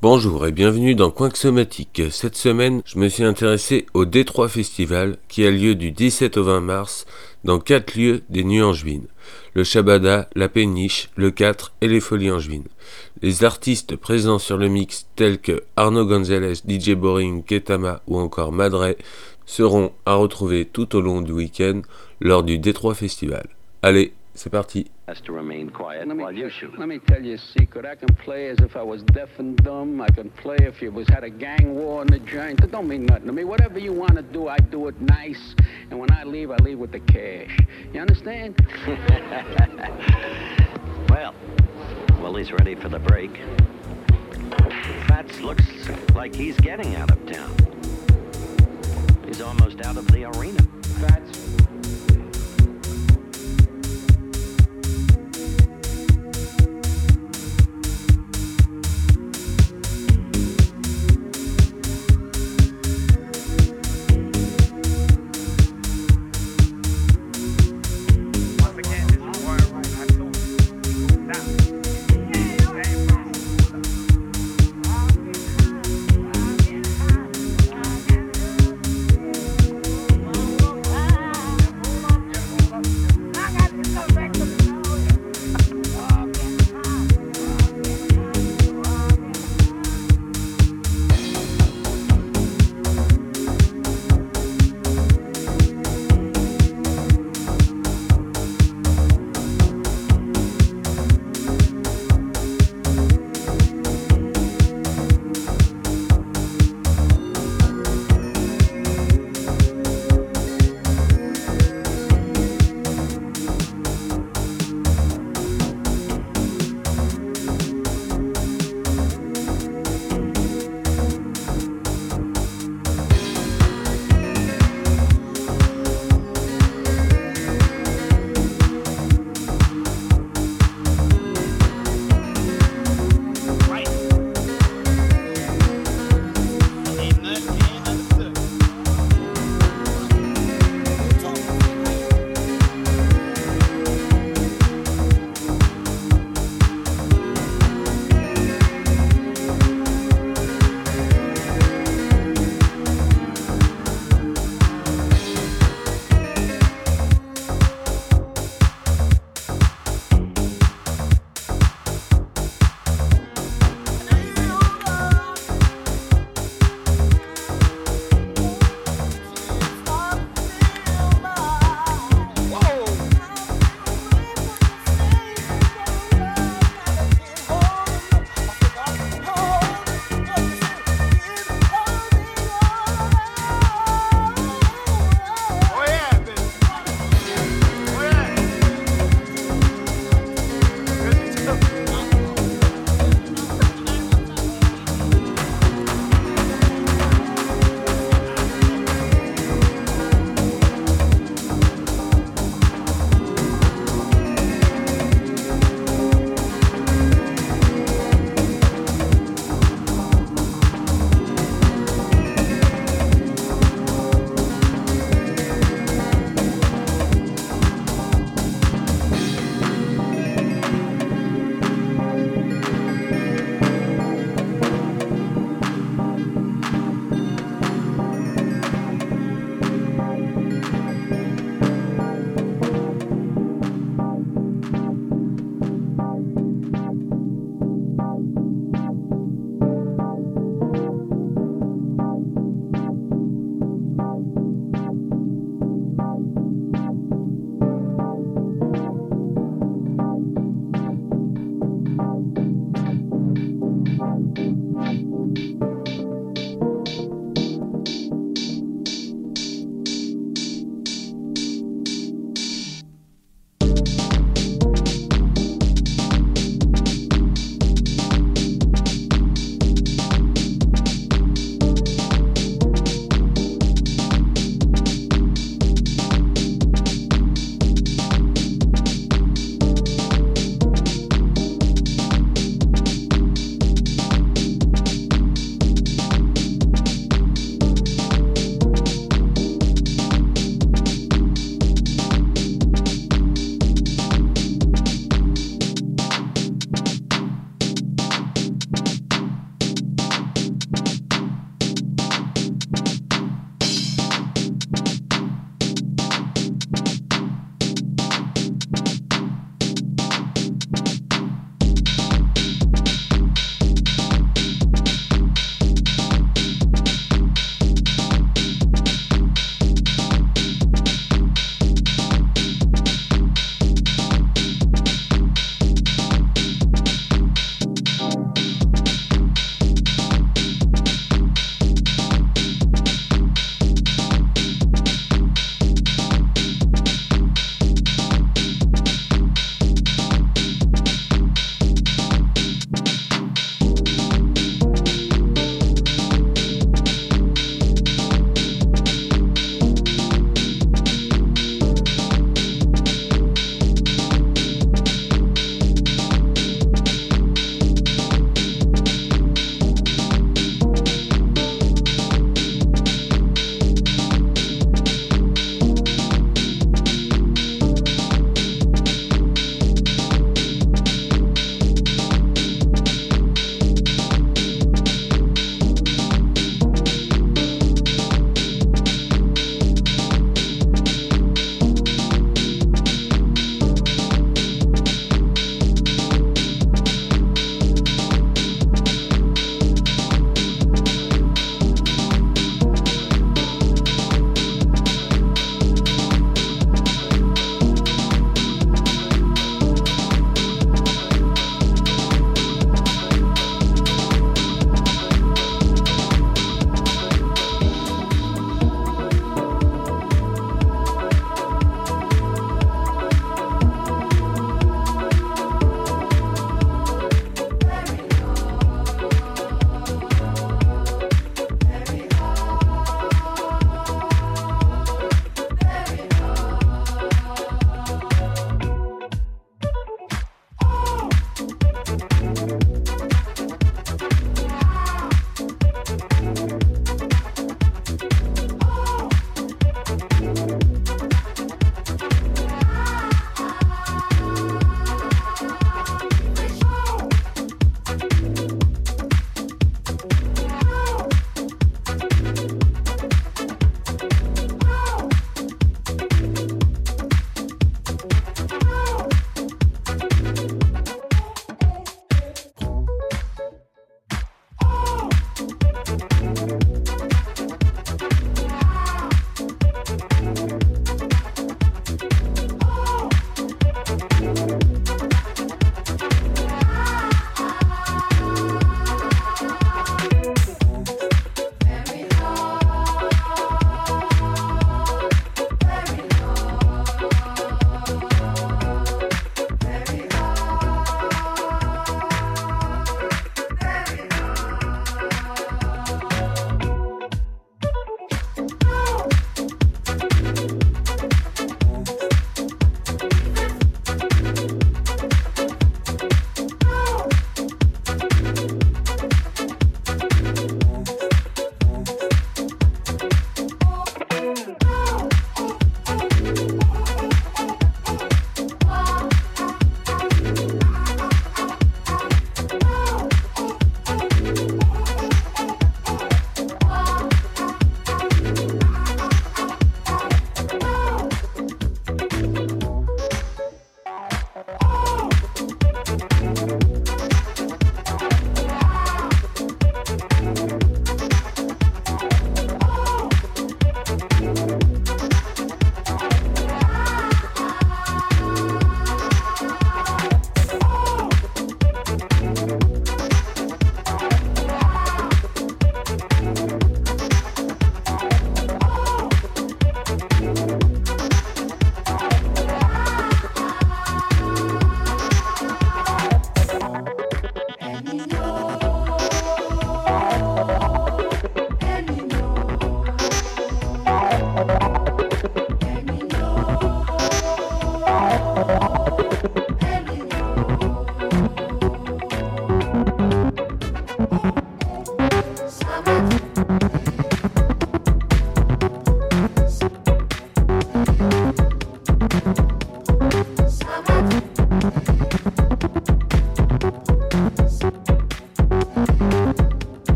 Bonjour et bienvenue dans Coin Somatique. Cette semaine, je me suis intéressé au D3 Festival qui a lieu du 17 au 20 mars dans quatre lieux des Nuits Angevines. Le Shabada, la Péniche, le 4 et les Folies Angevines. Les artistes présents sur le mix tels que Arnaud Gonzalez, DJ Boring, Ketama ou encore Madre seront à retrouver tout au long du week-end lors du D3 Festival. Allez, c'est parti. has to remain quiet Let me, while you shoot. let me tell you a secret. I can play as if I was deaf and dumb. I can play if you was had a gang war in the joint. It don't mean nothing to me. Whatever you want to do, I do it nice. And when I leave, I leave with the cash. You understand? Well, Willie's ready for the break. Fats looks like he's getting out of town. He's almost out of the arena. Fats.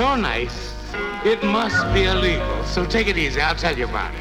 so nice, it must be illegal. So take it easy. I'll tell you about it.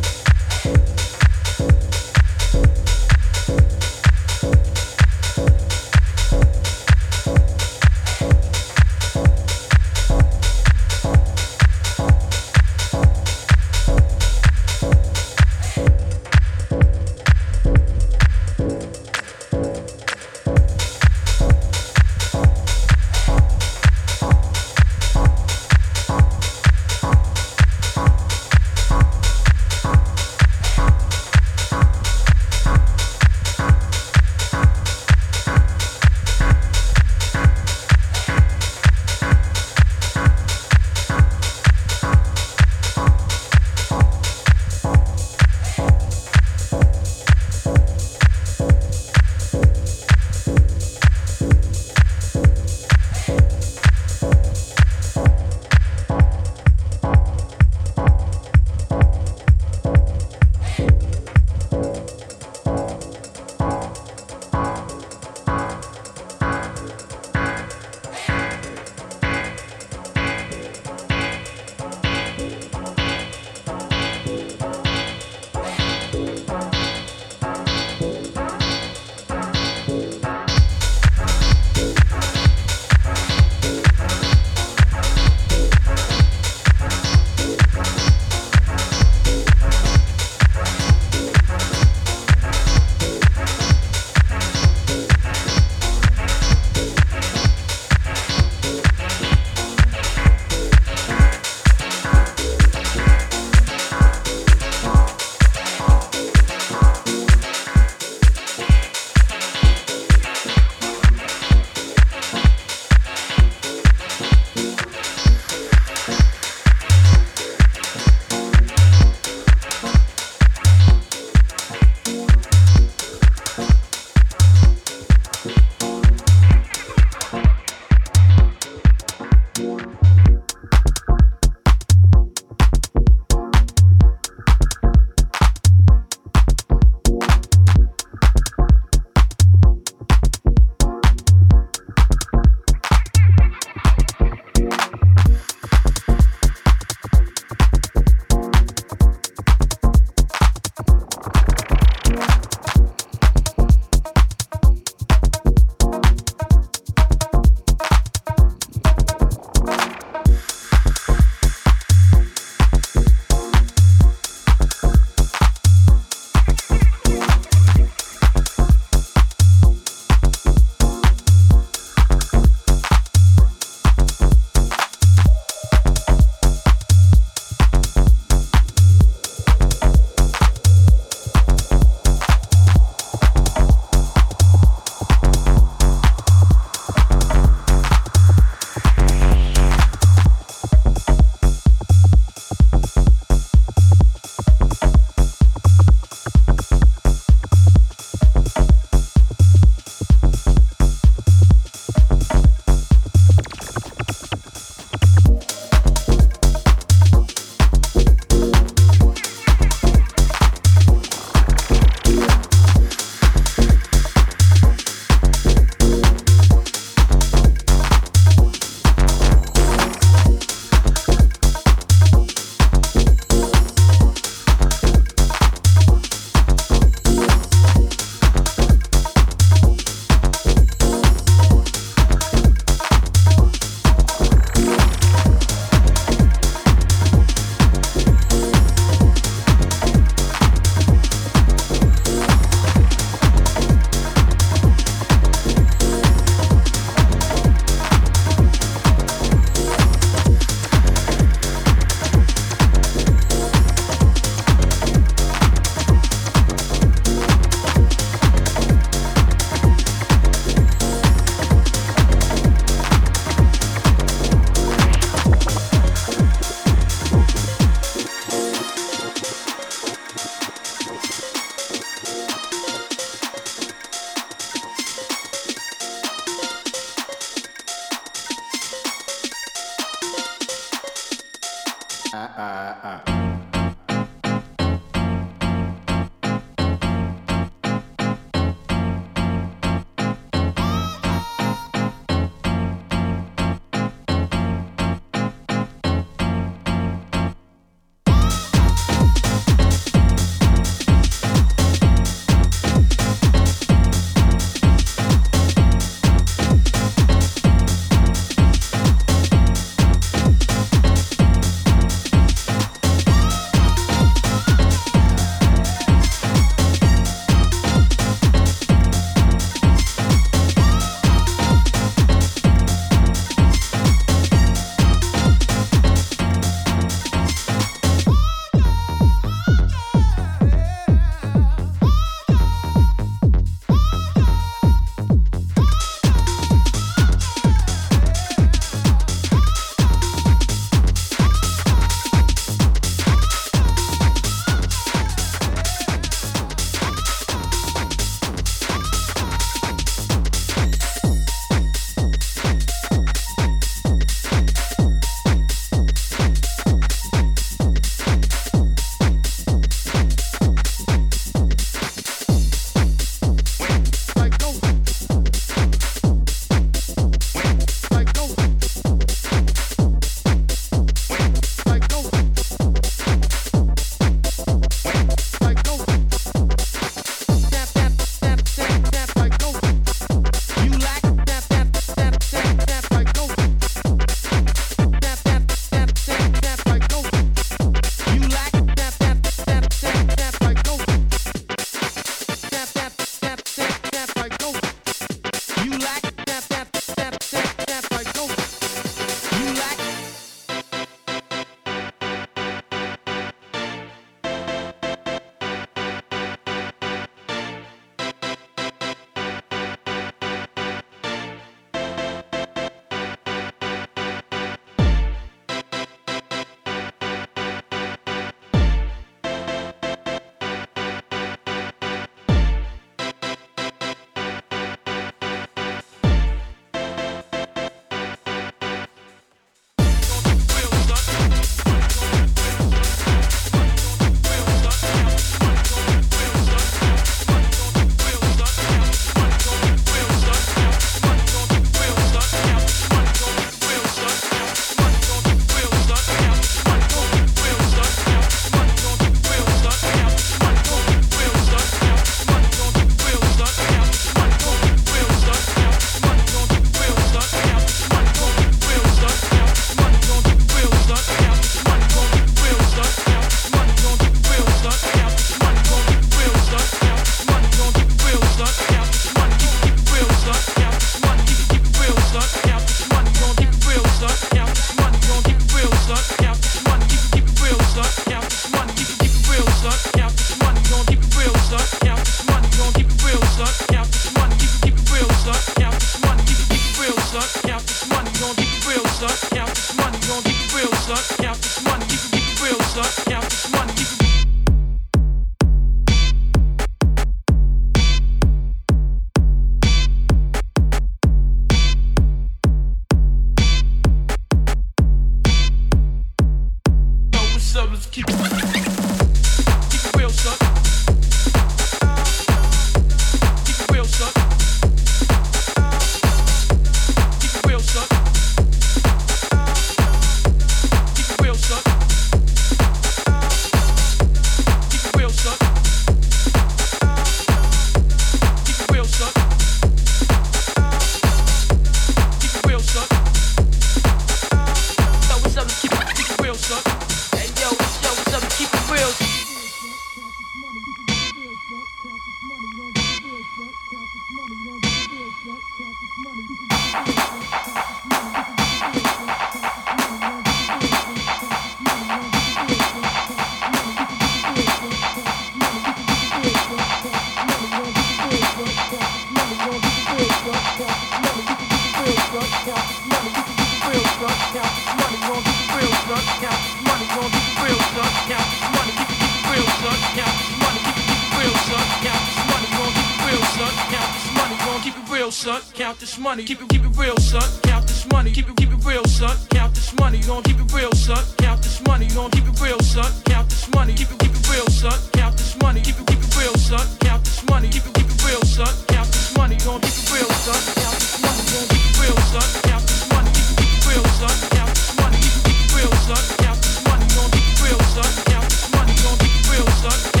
Son. Count this money. Keep it, keep it real, son. Count this money. Keep it, keep it real, son. Count this money. You gon' keep it real, son. Count this money. You gon' keep it real, son. Count this money. Keep it, keep it real, son. Count this money. Keep it, keep it real, son. Count this money. Keep it, keep it real, son. Count this money. You gon' keep it real, son. Count this money. You gon' keep it real, son. Count this money. Keep it, keep it real, son. Count this money. Keep it, keep it real, son. Count this money. You gon' keep it real, son. Count this money. You gon' keep it real, son.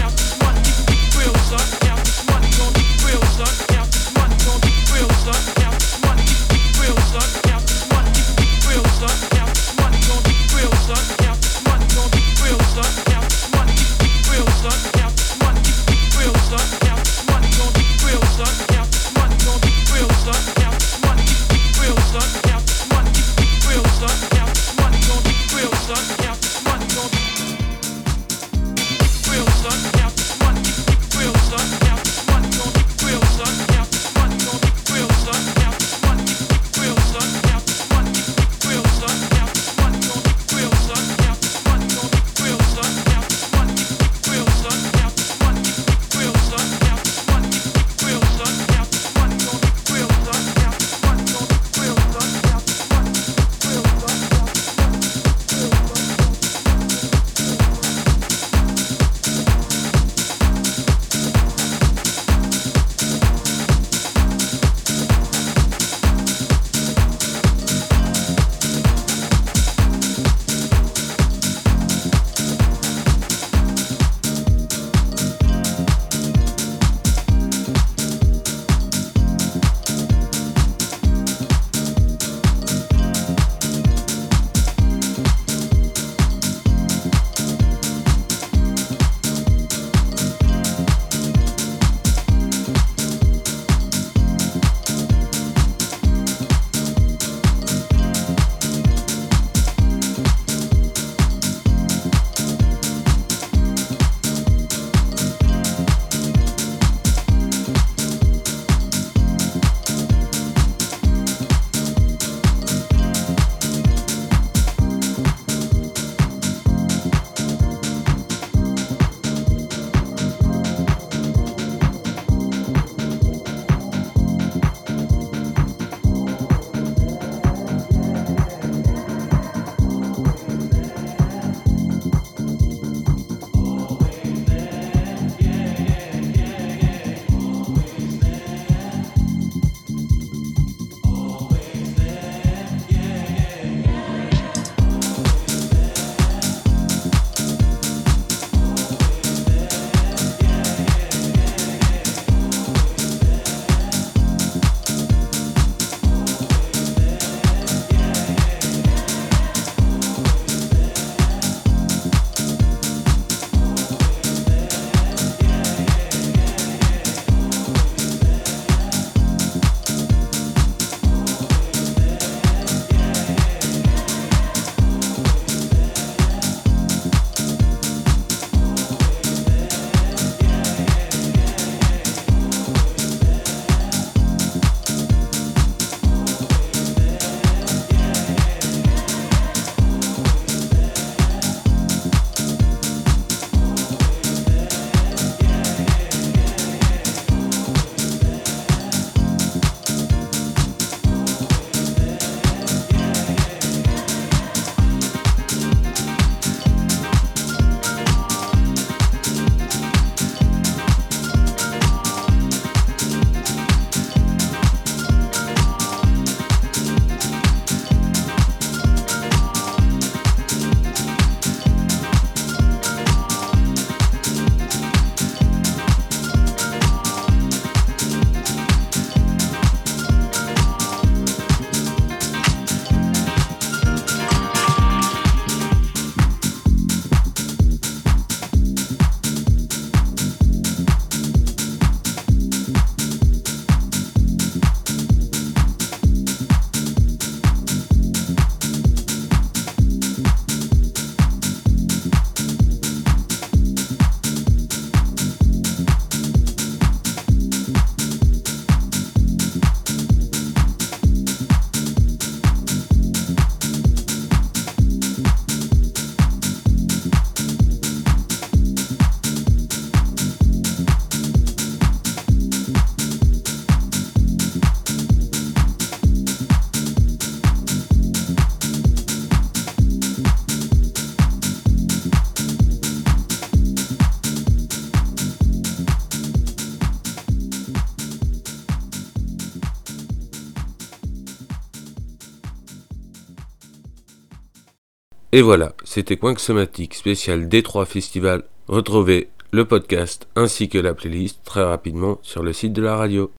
Et voilà, c'était Coinc Somatique spécial D3 Festival. Retrouvez le podcast ainsi que la playlist très rapidement sur le site de la radio.